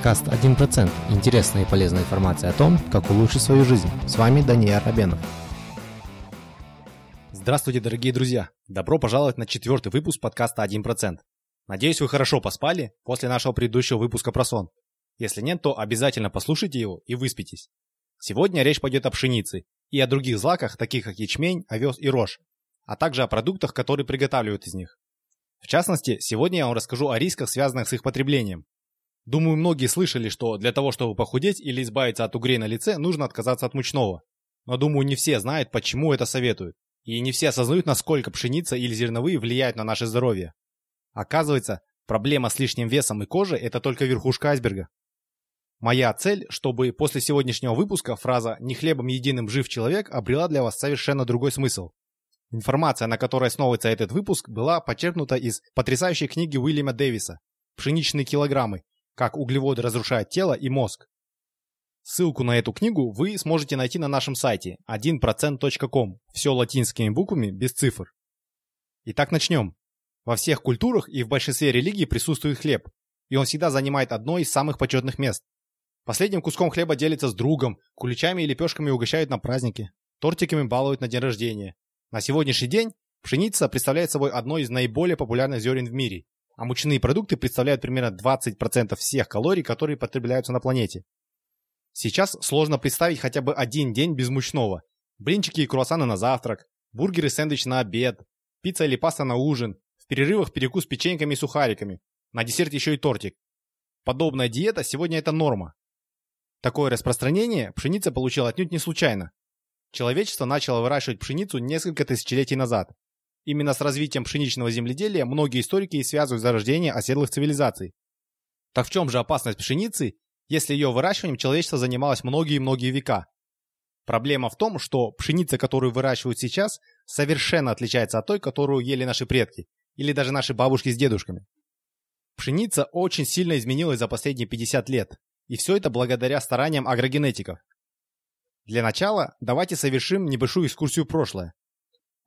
подкаст «1%» – интересная и полезная информация о том, как улучшить свою жизнь. С вами Даниил Рабенов. Здравствуйте, дорогие друзья! Добро пожаловать на четвертый выпуск подкаста «1%». Надеюсь, вы хорошо поспали после нашего предыдущего выпуска про сон. Если нет, то обязательно послушайте его и выспитесь. Сегодня речь пойдет о пшенице и о других злаках, таких как ячмень, овес и рожь, а также о продуктах, которые приготавливают из них. В частности, сегодня я вам расскажу о рисках, связанных с их потреблением, Думаю, многие слышали, что для того, чтобы похудеть или избавиться от угрей на лице, нужно отказаться от мучного. Но думаю, не все знают, почему это советуют. И не все осознают, насколько пшеница или зерновые влияют на наше здоровье. Оказывается, проблема с лишним весом и кожей – это только верхушка айсберга. Моя цель, чтобы после сегодняшнего выпуска фраза «не хлебом единым жив человек» обрела для вас совершенно другой смысл. Информация, на которой основывается этот выпуск, была почерпнута из потрясающей книги Уильяма Дэвиса «Пшеничные килограммы», как углеводы разрушают тело и мозг. Ссылку на эту книгу вы сможете найти на нашем сайте 1%.com, все латинскими буквами, без цифр. Итак, начнем. Во всех культурах и в большинстве религий присутствует хлеб, и он всегда занимает одно из самых почетных мест. Последним куском хлеба делится с другом, куличами и лепешками угощают на праздники, тортиками балуют на день рождения. На сегодняшний день пшеница представляет собой одно из наиболее популярных зерен в мире а мучные продукты представляют примерно 20% всех калорий, которые потребляются на планете. Сейчас сложно представить хотя бы один день без мучного. Блинчики и круассаны на завтрак, бургеры и сэндвич на обед, пицца или паста на ужин, в перерывах перекус печеньками и сухариками, на десерт еще и тортик. Подобная диета сегодня это норма. Такое распространение пшеница получила отнюдь не случайно. Человечество начало выращивать пшеницу несколько тысячелетий назад. Именно с развитием пшеничного земледелия многие историки и связывают зарождение оседлых цивилизаций. Так в чем же опасность пшеницы, если ее выращиванием человечество занималось многие-многие века? Проблема в том, что пшеница, которую выращивают сейчас, совершенно отличается от той, которую ели наши предки, или даже наши бабушки с дедушками. Пшеница очень сильно изменилась за последние 50 лет, и все это благодаря стараниям агрогенетиков. Для начала давайте совершим небольшую экскурсию в прошлое.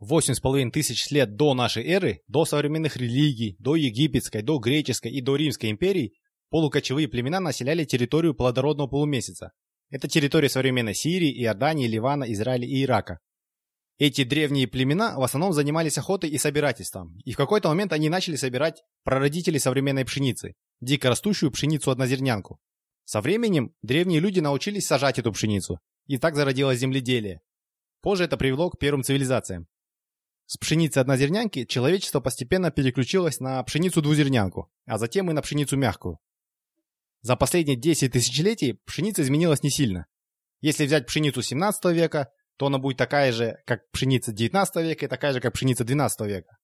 Восемь с половиной тысяч лет до нашей эры, до современных религий, до египетской, до греческой и до римской империй, полукочевые племена населяли территорию плодородного полумесяца. Это территория современной Сирии, Иордании, Ливана, Израиля и Ирака. Эти древние племена в основном занимались охотой и собирательством, и в какой-то момент они начали собирать прародителей современной пшеницы, дикорастущую пшеницу-однозернянку. Со временем древние люди научились сажать эту пшеницу, и так зародилось земледелие. Позже это привело к первым цивилизациям. С пшеницы однозернянки человечество постепенно переключилось на пшеницу-двузернянку, а затем и на пшеницу мягкую. За последние 10 тысячелетий пшеница изменилась не сильно. Если взять пшеницу 17 века, то она будет такая же, как пшеница 19 века и такая же, как пшеница 12 века.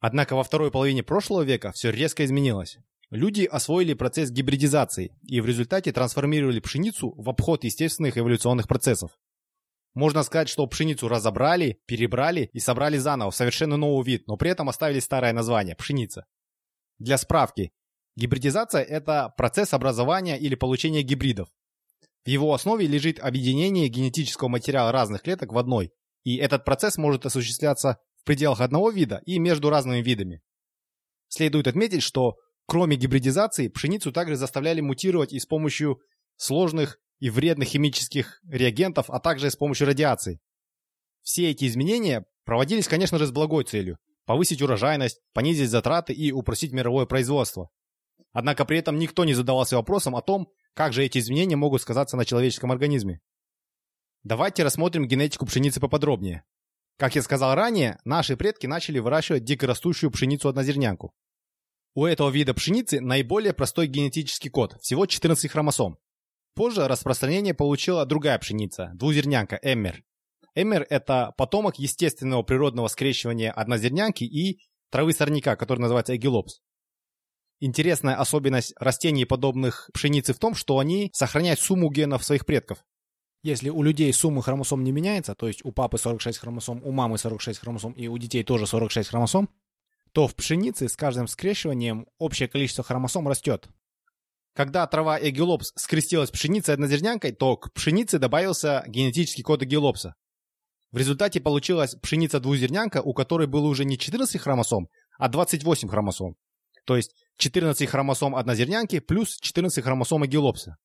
Однако во второй половине прошлого века все резко изменилось. Люди освоили процесс гибридизации и в результате трансформировали пшеницу в обход естественных эволюционных процессов. Можно сказать, что пшеницу разобрали, перебрали и собрали заново в совершенно новый вид, но при этом оставили старое название – пшеница. Для справки, гибридизация – это процесс образования или получения гибридов. В его основе лежит объединение генетического материала разных клеток в одной, и этот процесс может осуществляться в пределах одного вида и между разными видами. Следует отметить, что кроме гибридизации, пшеницу также заставляли мутировать и с помощью сложных и вредных химических реагентов, а также с помощью радиации. Все эти изменения проводились, конечно же, с благой целью – повысить урожайность, понизить затраты и упростить мировое производство. Однако при этом никто не задавался вопросом о том, как же эти изменения могут сказаться на человеческом организме. Давайте рассмотрим генетику пшеницы поподробнее. Как я сказал ранее, наши предки начали выращивать дикорастущую пшеницу-однозернянку. У этого вида пшеницы наиболее простой генетический код, всего 14 хромосом. Позже распространение получила другая пшеница, двузернянка, эммер. Эммер – это потомок естественного природного скрещивания однозернянки и травы сорняка, который называется эгилопс. Интересная особенность растений, подобных пшенице, в том, что они сохраняют сумму генов своих предков. Если у людей сумма хромосом не меняется, то есть у папы 46 хромосом, у мамы 46 хромосом и у детей тоже 46 хромосом, то в пшенице с каждым скрещиванием общее количество хромосом растет. Когда трава эгилопс скрестилась пшеницей однозернянкой, то к пшенице добавился генетический код эгилопса. В результате получилась пшеница-двузернянка, у которой было уже не 14 хромосом, а 28 хромосом. То есть 14 хромосом однозернянки плюс 14 хромосом агилопса.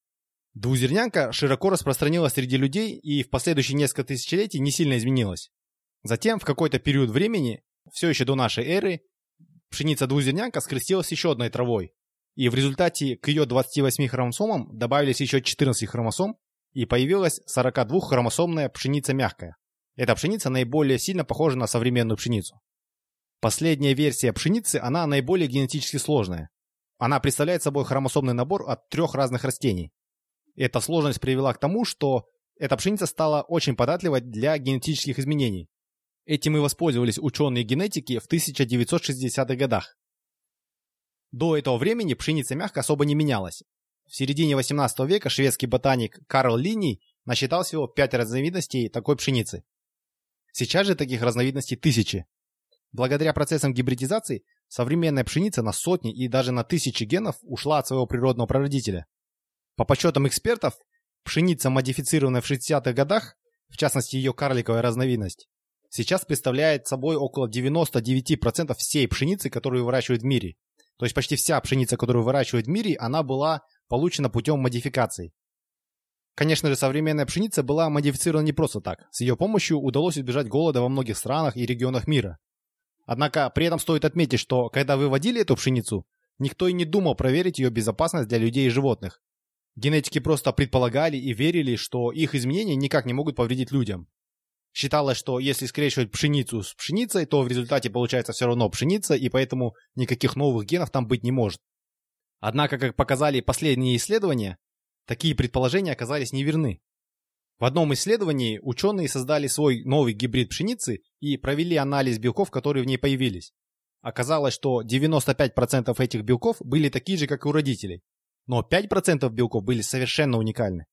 Двузернянка широко распространилась среди людей и в последующие несколько тысячелетий не сильно изменилась. Затем, в какой-то период времени, все еще до нашей эры, пшеница двузернянка скрестилась еще одной травой. И в результате к ее 28 хромосомам добавились еще 14 хромосом, и появилась 42-хромосомная пшеница мягкая. Эта пшеница наиболее сильно похожа на современную пшеницу. Последняя версия пшеницы, она наиболее генетически сложная. Она представляет собой хромосомный набор от трех разных растений. Эта сложность привела к тому, что эта пшеница стала очень податливой для генетических изменений. Этим и воспользовались ученые генетики в 1960-х годах. До этого времени пшеница мягко особо не менялась. В середине 18 века шведский ботаник Карл Линий насчитал всего 5 разновидностей такой пшеницы. Сейчас же таких разновидностей тысячи. Благодаря процессам гибридизации современная пшеница на сотни и даже на тысячи генов ушла от своего природного прародителя. По подсчетам экспертов, пшеница, модифицированная в 60-х годах, в частности ее карликовая разновидность, сейчас представляет собой около 99% всей пшеницы, которую выращивают в мире. То есть почти вся пшеница, которую выращивают в мире, она была получена путем модификации. Конечно же, современная пшеница была модифицирована не просто так. С ее помощью удалось избежать голода во многих странах и регионах мира. Однако при этом стоит отметить, что когда выводили эту пшеницу, никто и не думал проверить ее безопасность для людей и животных. Генетики просто предполагали и верили, что их изменения никак не могут повредить людям. Считалось, что если скрещивать пшеницу с пшеницей, то в результате получается все равно пшеница, и поэтому никаких новых генов там быть не может. Однако, как показали последние исследования, такие предположения оказались неверны. В одном исследовании ученые создали свой новый гибрид пшеницы и провели анализ белков, которые в ней появились. Оказалось, что 95% этих белков были такие же, как и у родителей. Но 5% белков были совершенно уникальны.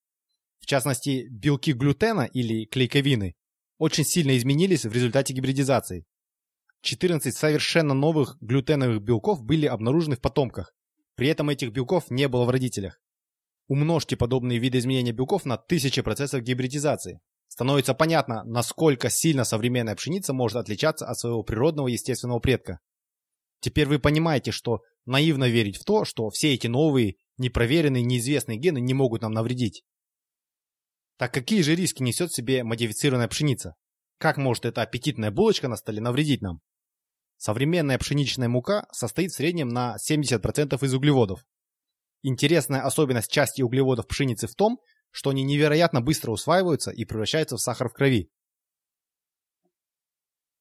В частности, белки глютена или клейковины очень сильно изменились в результате гибридизации. 14 совершенно новых глютеновых белков были обнаружены в потомках. При этом этих белков не было в родителях. Умножьте подобные виды изменения белков на тысячи процессов гибридизации. Становится понятно, насколько сильно современная пшеница может отличаться от своего природного естественного предка. Теперь вы понимаете, что наивно верить в то, что все эти новые, непроверенные, неизвестные гены не могут нам навредить. Так какие же риски несет себе модифицированная пшеница? Как может эта аппетитная булочка на столе навредить нам? Современная пшеничная мука состоит в среднем на 70% из углеводов. Интересная особенность части углеводов пшеницы в том, что они невероятно быстро усваиваются и превращаются в сахар в крови.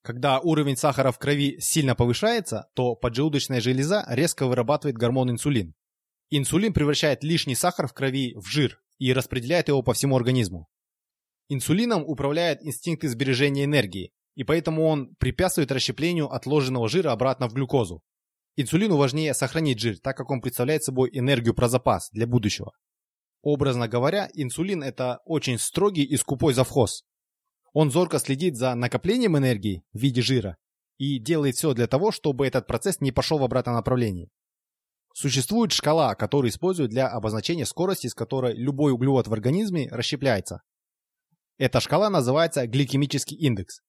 Когда уровень сахара в крови сильно повышается, то поджелудочная железа резко вырабатывает гормон инсулин. Инсулин превращает лишний сахар в крови в жир, и распределяет его по всему организму. Инсулином управляет инстинкты сбережения энергии, и поэтому он препятствует расщеплению отложенного жира обратно в глюкозу. Инсулину важнее сохранить жир, так как он представляет собой энергию про запас для будущего. Образно говоря, инсулин – это очень строгий и скупой завхоз. Он зорко следит за накоплением энергии в виде жира и делает все для того, чтобы этот процесс не пошел в обратном направлении. Существует шкала, которую используют для обозначения скорости, с которой любой углевод в организме расщепляется. Эта шкала называется гликемический индекс.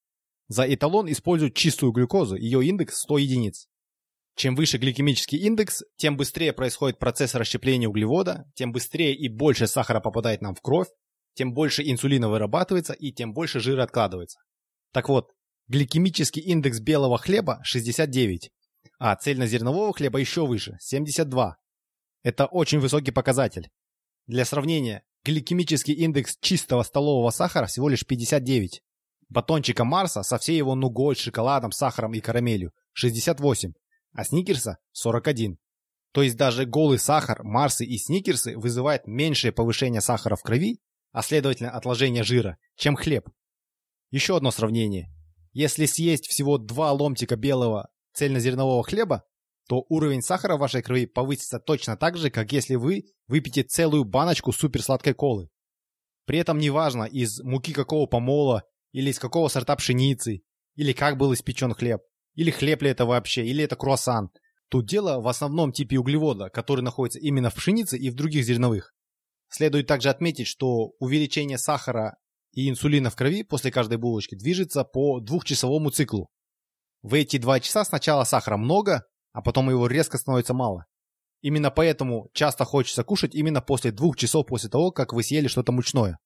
За эталон используют чистую глюкозу, ее индекс 100 единиц. Чем выше гликемический индекс, тем быстрее происходит процесс расщепления углевода, тем быстрее и больше сахара попадает нам в кровь, тем больше инсулина вырабатывается и тем больше жира откладывается. Так вот, гликемический индекс белого хлеба 69, а цельнозернового хлеба еще выше – 72. Это очень высокий показатель. Для сравнения, гликемический индекс чистого столового сахара всего лишь 59. Батончика Марса со всей его нугой, шоколадом, сахаром и карамелью – 68, а Сникерса – 41. То есть даже голый сахар, Марсы и Сникерсы вызывают меньшее повышение сахара в крови, а следовательно отложение жира, чем хлеб. Еще одно сравнение. Если съесть всего два ломтика белого цельнозернового хлеба, то уровень сахара в вашей крови повысится точно так же, как если вы выпьете целую баночку суперсладкой колы. При этом неважно, из муки какого помола, или из какого сорта пшеницы, или как был испечен хлеб, или хлеб ли это вообще, или это круассан. Тут дело в основном типе углевода, который находится именно в пшенице и в других зерновых. Следует также отметить, что увеличение сахара и инсулина в крови после каждой булочки движется по двухчасовому циклу. В эти два часа сначала сахара много, а потом его резко становится мало. Именно поэтому часто хочется кушать именно после двух часов после того, как вы съели что-то мучное.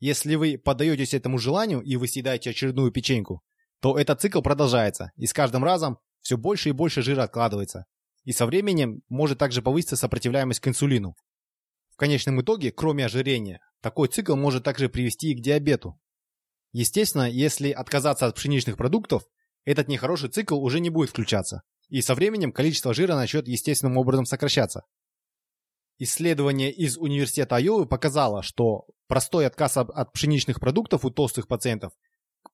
Если вы поддаетесь этому желанию и вы съедаете очередную печеньку, то этот цикл продолжается, и с каждым разом все больше и больше жира откладывается. И со временем может также повыситься сопротивляемость к инсулину. В конечном итоге, кроме ожирения, такой цикл может также привести и к диабету. Естественно, если отказаться от пшеничных продуктов, этот нехороший цикл уже не будет включаться, и со временем количество жира начнет естественным образом сокращаться. Исследование из университета Айовы показало, что простой отказ от пшеничных продуктов у толстых пациентов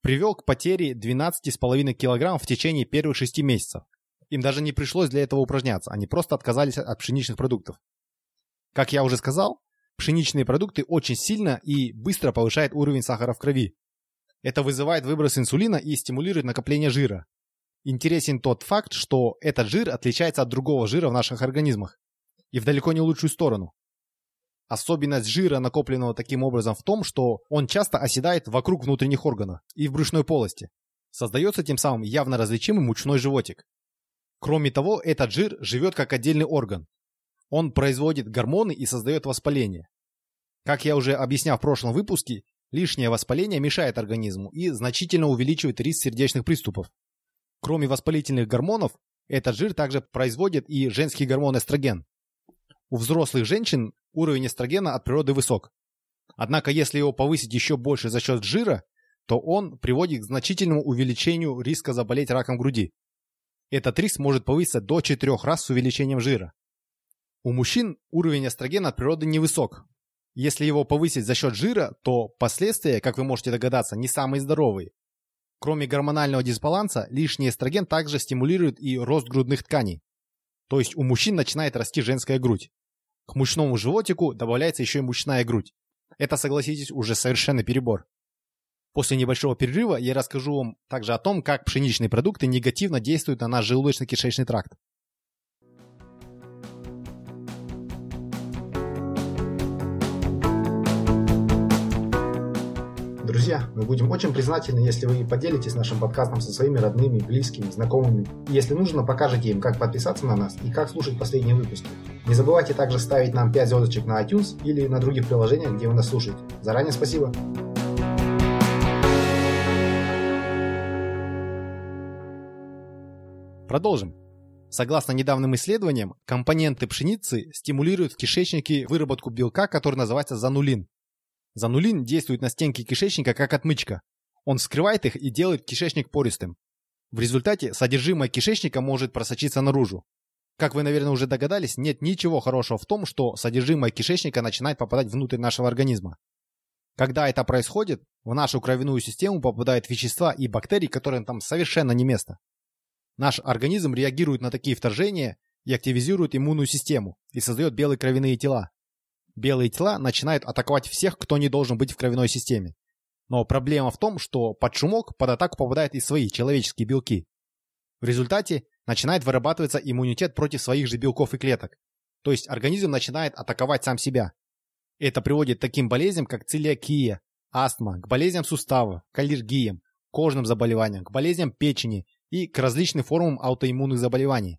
привел к потере 12,5 кг в течение первых 6 месяцев. Им даже не пришлось для этого упражняться, они просто отказались от пшеничных продуктов. Как я уже сказал, пшеничные продукты очень сильно и быстро повышают уровень сахара в крови. Это вызывает выброс инсулина и стимулирует накопление жира. Интересен тот факт, что этот жир отличается от другого жира в наших организмах и в далеко не лучшую сторону. Особенность жира, накопленного таким образом, в том, что он часто оседает вокруг внутренних органов и в брюшной полости. Создается тем самым явно различимый мучной животик. Кроме того, этот жир живет как отдельный орган. Он производит гормоны и создает воспаление. Как я уже объяснял в прошлом выпуске, лишнее воспаление мешает организму и значительно увеличивает риск сердечных приступов. Кроме воспалительных гормонов, этот жир также производит и женский гормон эстроген. У взрослых женщин уровень эстрогена от природы высок. Однако если его повысить еще больше за счет жира, то он приводит к значительному увеличению риска заболеть раком груди. Этот риск может повыситься до 4 раз с увеличением жира. У мужчин уровень эстрогена от природы невысок. Если его повысить за счет жира, то последствия, как вы можете догадаться, не самые здоровые. Кроме гормонального дисбаланса, лишний эстроген также стимулирует и рост грудных тканей. То есть у мужчин начинает расти женская грудь. К мучному животику добавляется еще и мучная грудь. Это, согласитесь, уже совершенно перебор. После небольшого перерыва я расскажу вам также о том, как пшеничные продукты негативно действуют на наш желудочно-кишечный тракт. Друзья, мы будем очень признательны, если вы поделитесь нашим подкастом со своими родными, близкими, знакомыми. Если нужно, покажете им, как подписаться на нас и как слушать последние выпуски. Не забывайте также ставить нам 5 звездочек на iTunes или на других приложениях, где вы нас слушаете. Заранее спасибо. Продолжим. Согласно недавним исследованиям, компоненты пшеницы стимулируют в кишечнике выработку белка, который называется занулин. Занулин действует на стенки кишечника как отмычка. Он вскрывает их и делает кишечник пористым. В результате содержимое кишечника может просочиться наружу. Как вы, наверное, уже догадались, нет ничего хорошего в том, что содержимое кишечника начинает попадать внутрь нашего организма. Когда это происходит, в нашу кровяную систему попадают вещества и бактерии, которым там совершенно не место. Наш организм реагирует на такие вторжения и активизирует иммунную систему и создает белые кровяные тела белые тела начинают атаковать всех, кто не должен быть в кровяной системе. Но проблема в том, что под шумок под атаку попадают и свои человеческие белки. В результате начинает вырабатываться иммунитет против своих же белков и клеток. То есть организм начинает атаковать сам себя. Это приводит к таким болезням, как целиакия, астма, к болезням сустава, к аллергиям, кожным заболеваниям, к болезням печени и к различным формам аутоиммунных заболеваний.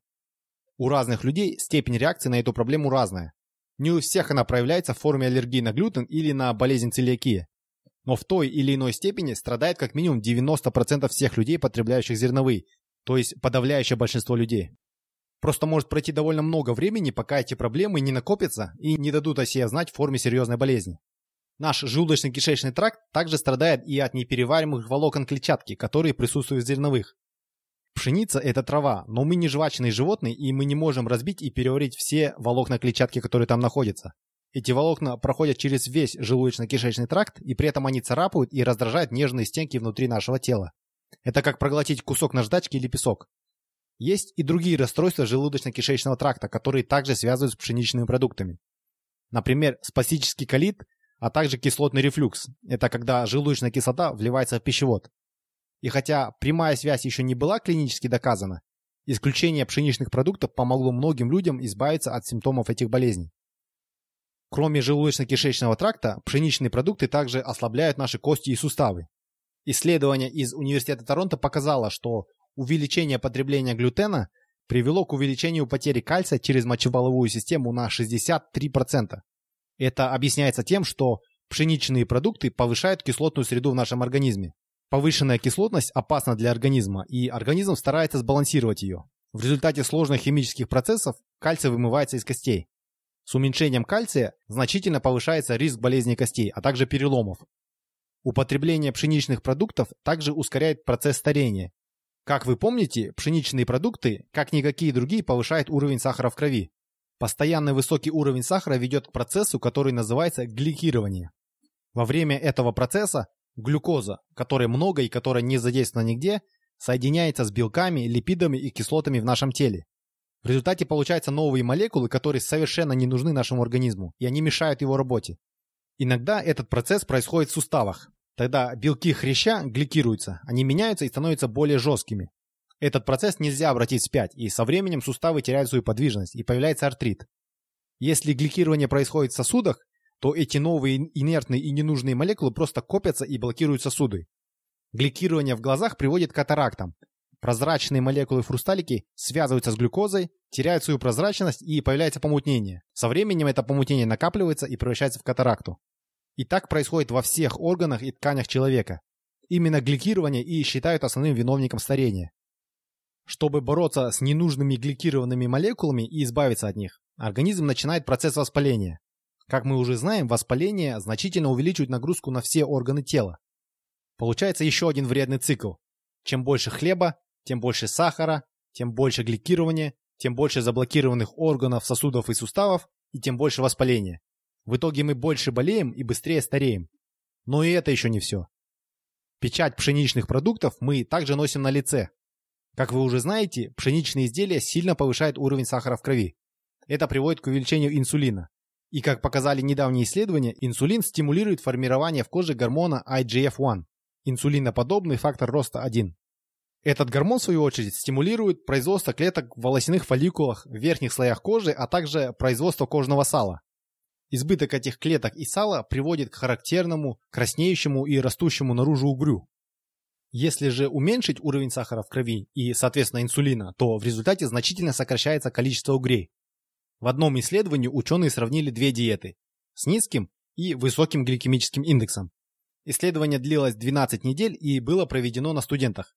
У разных людей степень реакции на эту проблему разная. Не у всех она проявляется в форме аллергии на глютен или на болезнь целиакии. Но в той или иной степени страдает как минимум 90% всех людей, потребляющих зерновые, то есть подавляющее большинство людей. Просто может пройти довольно много времени, пока эти проблемы не накопятся и не дадут о себе знать в форме серьезной болезни. Наш желудочно-кишечный тракт также страдает и от неперевариваемых волокон клетчатки, которые присутствуют в зерновых. Пшеница – это трава, но мы не жвачные животные, и мы не можем разбить и переварить все волокна клетчатки, которые там находятся. Эти волокна проходят через весь желудочно-кишечный тракт, и при этом они царапают и раздражают нежные стенки внутри нашего тела. Это как проглотить кусок наждачки или песок. Есть и другие расстройства желудочно-кишечного тракта, которые также связывают с пшеничными продуктами. Например, спастический колит, а также кислотный рефлюкс. Это когда желудочная кислота вливается в пищевод. И хотя прямая связь еще не была клинически доказана, исключение пшеничных продуктов помогло многим людям избавиться от симптомов этих болезней. Кроме желудочно-кишечного тракта, пшеничные продукты также ослабляют наши кости и суставы. Исследование из Университета Торонто показало, что увеличение потребления глютена привело к увеличению потери кальция через мочеполовую систему на 63%. Это объясняется тем, что пшеничные продукты повышают кислотную среду в нашем организме. Повышенная кислотность опасна для организма, и организм старается сбалансировать ее. В результате сложных химических процессов кальций вымывается из костей. С уменьшением кальция значительно повышается риск болезней костей, а также переломов. Употребление пшеничных продуктов также ускоряет процесс старения. Как вы помните, пшеничные продукты, как никакие другие, повышают уровень сахара в крови. Постоянный высокий уровень сахара ведет к процессу, который называется гликирование. Во время этого процесса глюкоза, которой много и которая не задействована нигде, соединяется с белками, липидами и кислотами в нашем теле. В результате получаются новые молекулы, которые совершенно не нужны нашему организму, и они мешают его работе. Иногда этот процесс происходит в суставах. Тогда белки хряща гликируются, они меняются и становятся более жесткими. Этот процесс нельзя обратить вспять, и со временем суставы теряют свою подвижность, и появляется артрит. Если гликирование происходит в сосудах, то эти новые инертные и ненужные молекулы просто копятся и блокируют сосуды. Гликирование в глазах приводит к катарактам. Прозрачные молекулы фрусталики связываются с глюкозой, теряют свою прозрачность и появляется помутнение. Со временем это помутнение накапливается и превращается в катаракту. И так происходит во всех органах и тканях человека. Именно гликирование и считают основным виновником старения. Чтобы бороться с ненужными гликированными молекулами и избавиться от них, организм начинает процесс воспаления. Как мы уже знаем, воспаление значительно увеличивает нагрузку на все органы тела. Получается еще один вредный цикл. Чем больше хлеба, тем больше сахара, тем больше гликирования, тем больше заблокированных органов, сосудов и суставов, и тем больше воспаления. В итоге мы больше болеем и быстрее стареем. Но и это еще не все. Печать пшеничных продуктов мы также носим на лице. Как вы уже знаете, пшеничные изделия сильно повышают уровень сахара в крови. Это приводит к увеличению инсулина. И как показали недавние исследования, инсулин стимулирует формирование в коже гормона IGF-1 инсулиноподобный фактор роста 1. Этот гормон, в свою очередь, стимулирует производство клеток в волосяных фолликулах в верхних слоях кожи, а также производство кожного сала. Избыток этих клеток и сала приводит к характерному, краснеющему и растущему наружу угрю. Если же уменьшить уровень сахара в крови и, соответственно, инсулина, то в результате значительно сокращается количество угрей. В одном исследовании ученые сравнили две диеты с низким и высоким гликемическим индексом. Исследование длилось 12 недель и было проведено на студентах.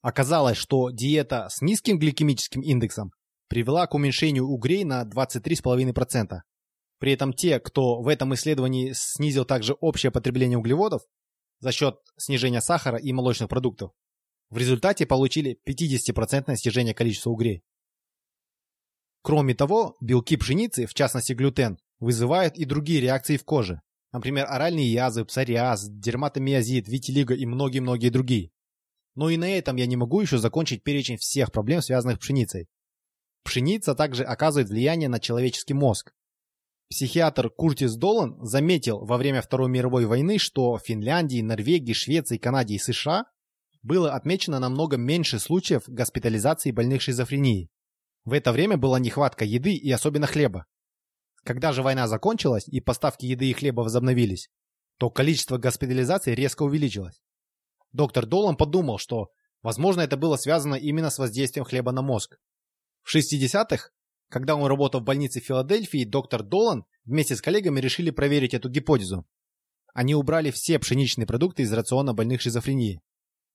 Оказалось, что диета с низким гликемическим индексом привела к уменьшению угрей на 23,5%. При этом те, кто в этом исследовании снизил также общее потребление углеводов за счет снижения сахара и молочных продуктов, в результате получили 50% снижение количества угрей. Кроме того, белки пшеницы, в частности глютен, вызывают и другие реакции в коже. Например, оральные язвы, псориаз, дерматомиозит, витилиго и многие-многие другие. Но и на этом я не могу еще закончить перечень всех проблем, связанных с пшеницей. Пшеница также оказывает влияние на человеческий мозг. Психиатр Куртис Долан заметил во время Второй мировой войны, что в Финляндии, Норвегии, Швеции, Канаде и США было отмечено намного меньше случаев госпитализации больных шизофренией. В это время была нехватка еды и особенно хлеба. Когда же война закончилась и поставки еды и хлеба возобновились, то количество госпитализаций резко увеличилось. Доктор Долан подумал, что, возможно, это было связано именно с воздействием хлеба на мозг. В 60-х, когда он работал в больнице Филадельфии, доктор Долан вместе с коллегами решили проверить эту гипотезу. Они убрали все пшеничные продукты из рациона больных шизофренией.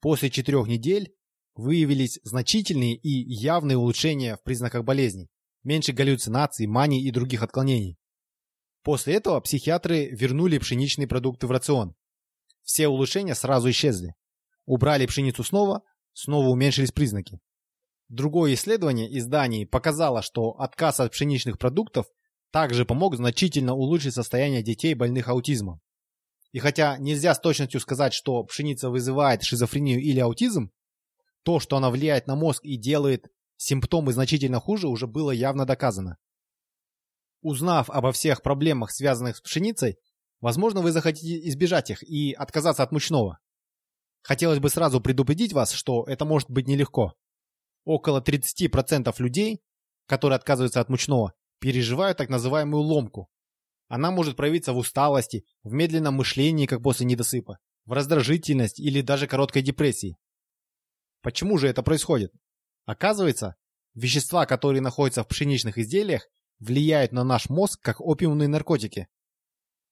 После четырех недель выявились значительные и явные улучшения в признаках болезни меньше галлюцинаций, маний и других отклонений. После этого психиатры вернули пшеничные продукты в рацион. Все улучшения сразу исчезли. Убрали пшеницу снова, снова уменьшились признаки. Другое исследование из Дании показало, что отказ от пшеничных продуктов также помог значительно улучшить состояние детей, больных аутизмом. И хотя нельзя с точностью сказать, что пшеница вызывает шизофрению или аутизм, то, что она влияет на мозг и делает симптомы значительно хуже, уже было явно доказано. Узнав обо всех проблемах, связанных с пшеницей, возможно, вы захотите избежать их и отказаться от мучного. Хотелось бы сразу предупредить вас, что это может быть нелегко. Около 30% людей, которые отказываются от мучного, переживают так называемую ломку. Она может проявиться в усталости, в медленном мышлении, как после недосыпа, в раздражительности или даже короткой депрессии. Почему же это происходит? Оказывается, Вещества, которые находятся в пшеничных изделиях, влияют на наш мозг как опиумные наркотики.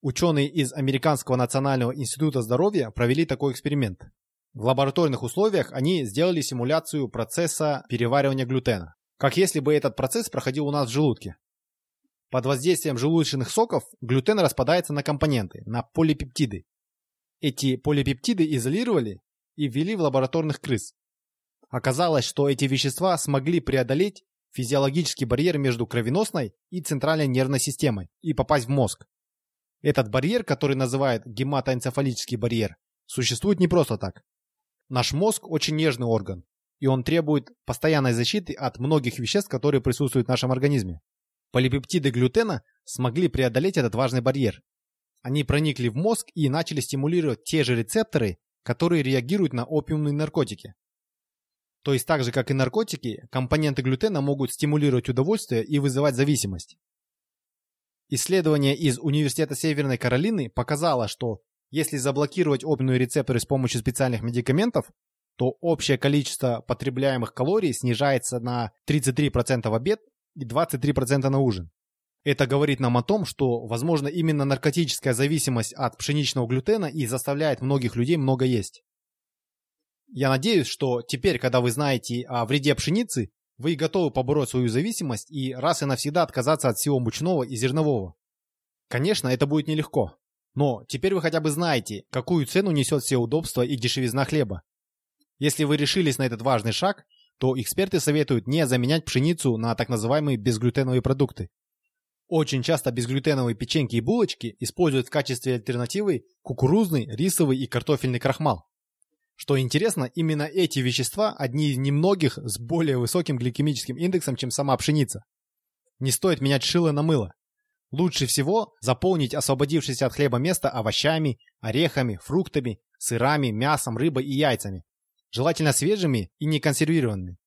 Ученые из Американского национального института здоровья провели такой эксперимент. В лабораторных условиях они сделали симуляцию процесса переваривания глютена, как если бы этот процесс проходил у нас в желудке. Под воздействием желудочных соков глютен распадается на компоненты, на полипептиды. Эти полипептиды изолировали и ввели в лабораторных крыс. Оказалось, что эти вещества смогли преодолеть физиологический барьер между кровеносной и центральной нервной системой и попасть в мозг. Этот барьер, который называют гематоэнцефалический барьер, существует не просто так. Наш мозг очень нежный орган, и он требует постоянной защиты от многих веществ, которые присутствуют в нашем организме. Полипептиды глютена смогли преодолеть этот важный барьер. Они проникли в мозг и начали стимулировать те же рецепторы, которые реагируют на опиумные наркотики. То есть так же, как и наркотики, компоненты глютена могут стимулировать удовольствие и вызывать зависимость. Исследование из Университета Северной Каролины показало, что если заблокировать опиумные рецепторы с помощью специальных медикаментов, то общее количество потребляемых калорий снижается на 33% в обед и 23% на ужин. Это говорит нам о том, что, возможно, именно наркотическая зависимость от пшеничного глютена и заставляет многих людей много есть. Я надеюсь, что теперь, когда вы знаете о вреде пшеницы, вы готовы побороть свою зависимость и раз и навсегда отказаться от всего мучного и зернового. Конечно, это будет нелегко. Но теперь вы хотя бы знаете, какую цену несет все удобства и дешевизна хлеба. Если вы решились на этот важный шаг, то эксперты советуют не заменять пшеницу на так называемые безглютеновые продукты. Очень часто безглютеновые печеньки и булочки используют в качестве альтернативы кукурузный, рисовый и картофельный крахмал. Что интересно, именно эти вещества одни из немногих с более высоким гликемическим индексом, чем сама пшеница. Не стоит менять шило на мыло. Лучше всего заполнить освободившееся от хлеба место овощами, орехами, фруктами, сырами, мясом, рыбой и яйцами желательно свежими и не консервированными.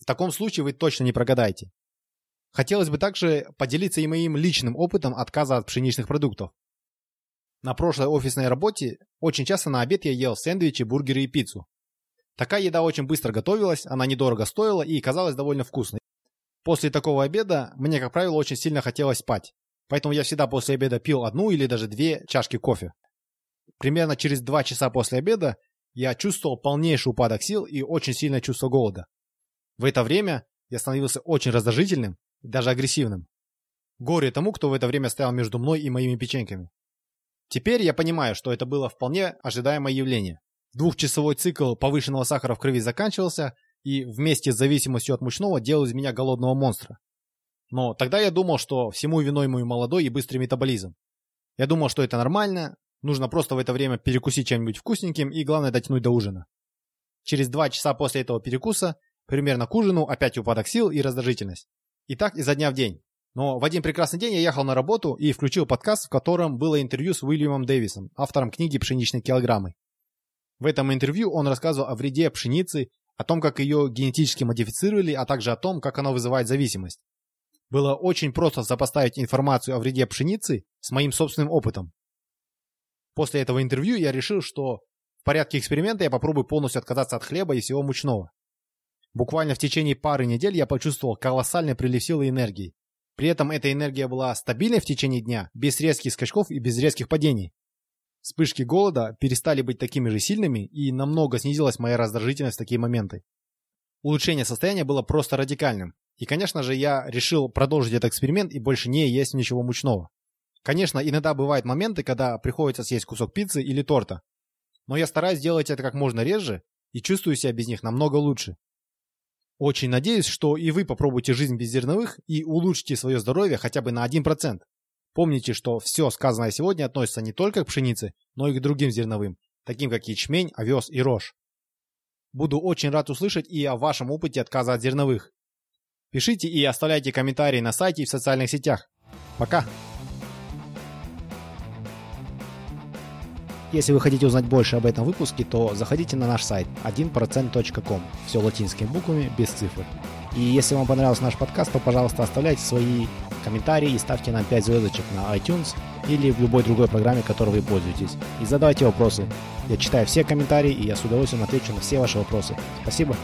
В таком случае вы точно не прогадаете. Хотелось бы также поделиться и моим личным опытом отказа от пшеничных продуктов. На прошлой офисной работе очень часто на обед я ел сэндвичи, бургеры и пиццу. Такая еда очень быстро готовилась, она недорого стоила и казалась довольно вкусной. После такого обеда мне, как правило, очень сильно хотелось спать. Поэтому я всегда после обеда пил одну или даже две чашки кофе. Примерно через два часа после обеда я чувствовал полнейший упадок сил и очень сильное чувство голода. В это время я становился очень раздражительным и даже агрессивным. Горе тому, кто в это время стоял между мной и моими печеньками. Теперь я понимаю, что это было вполне ожидаемое явление. Двухчасовой цикл повышенного сахара в крови заканчивался, и вместе с зависимостью от мучного делал из меня голодного монстра. Но тогда я думал, что всему виной мой молодой и быстрый метаболизм. Я думал, что это нормально, Нужно просто в это время перекусить чем-нибудь вкусненьким и, главное, дотянуть до ужина. Через два часа после этого перекуса, примерно к ужину, опять упадок сил и раздражительность. И так изо дня в день. Но в один прекрасный день я ехал на работу и включил подкаст, в котором было интервью с Уильямом Дэвисом, автором книги «Пшеничные килограммы». В этом интервью он рассказывал о вреде пшеницы, о том, как ее генетически модифицировали, а также о том, как она вызывает зависимость. Было очень просто сопоставить информацию о вреде пшеницы с моим собственным опытом. После этого интервью я решил, что в порядке эксперимента я попробую полностью отказаться от хлеба и всего мучного. Буквально в течение пары недель я почувствовал колоссальный прилив сил и энергии. При этом эта энергия была стабильной в течение дня, без резких скачков и без резких падений. Вспышки голода перестали быть такими же сильными, и намного снизилась моя раздражительность в такие моменты. Улучшение состояния было просто радикальным. И, конечно же, я решил продолжить этот эксперимент и больше не есть ничего мучного. Конечно, иногда бывают моменты, когда приходится съесть кусок пиццы или торта. Но я стараюсь делать это как можно реже и чувствую себя без них намного лучше. Очень надеюсь, что и вы попробуйте жизнь без зерновых и улучшите свое здоровье хотя бы на 1%. Помните, что все сказанное сегодня относится не только к пшенице, но и к другим зерновым, таким как ячмень, овес и рожь. Буду очень рад услышать и о вашем опыте отказа от зерновых. Пишите и оставляйте комментарии на сайте и в социальных сетях. Пока! Если вы хотите узнать больше об этом выпуске, то заходите на наш сайт 1%.com. Все латинскими буквами, без цифр. И если вам понравился наш подкаст, то, пожалуйста, оставляйте свои комментарии и ставьте нам 5 звездочек на iTunes или в любой другой программе, которой вы пользуетесь. И задавайте вопросы. Я читаю все комментарии, и я с удовольствием отвечу на все ваши вопросы. Спасибо.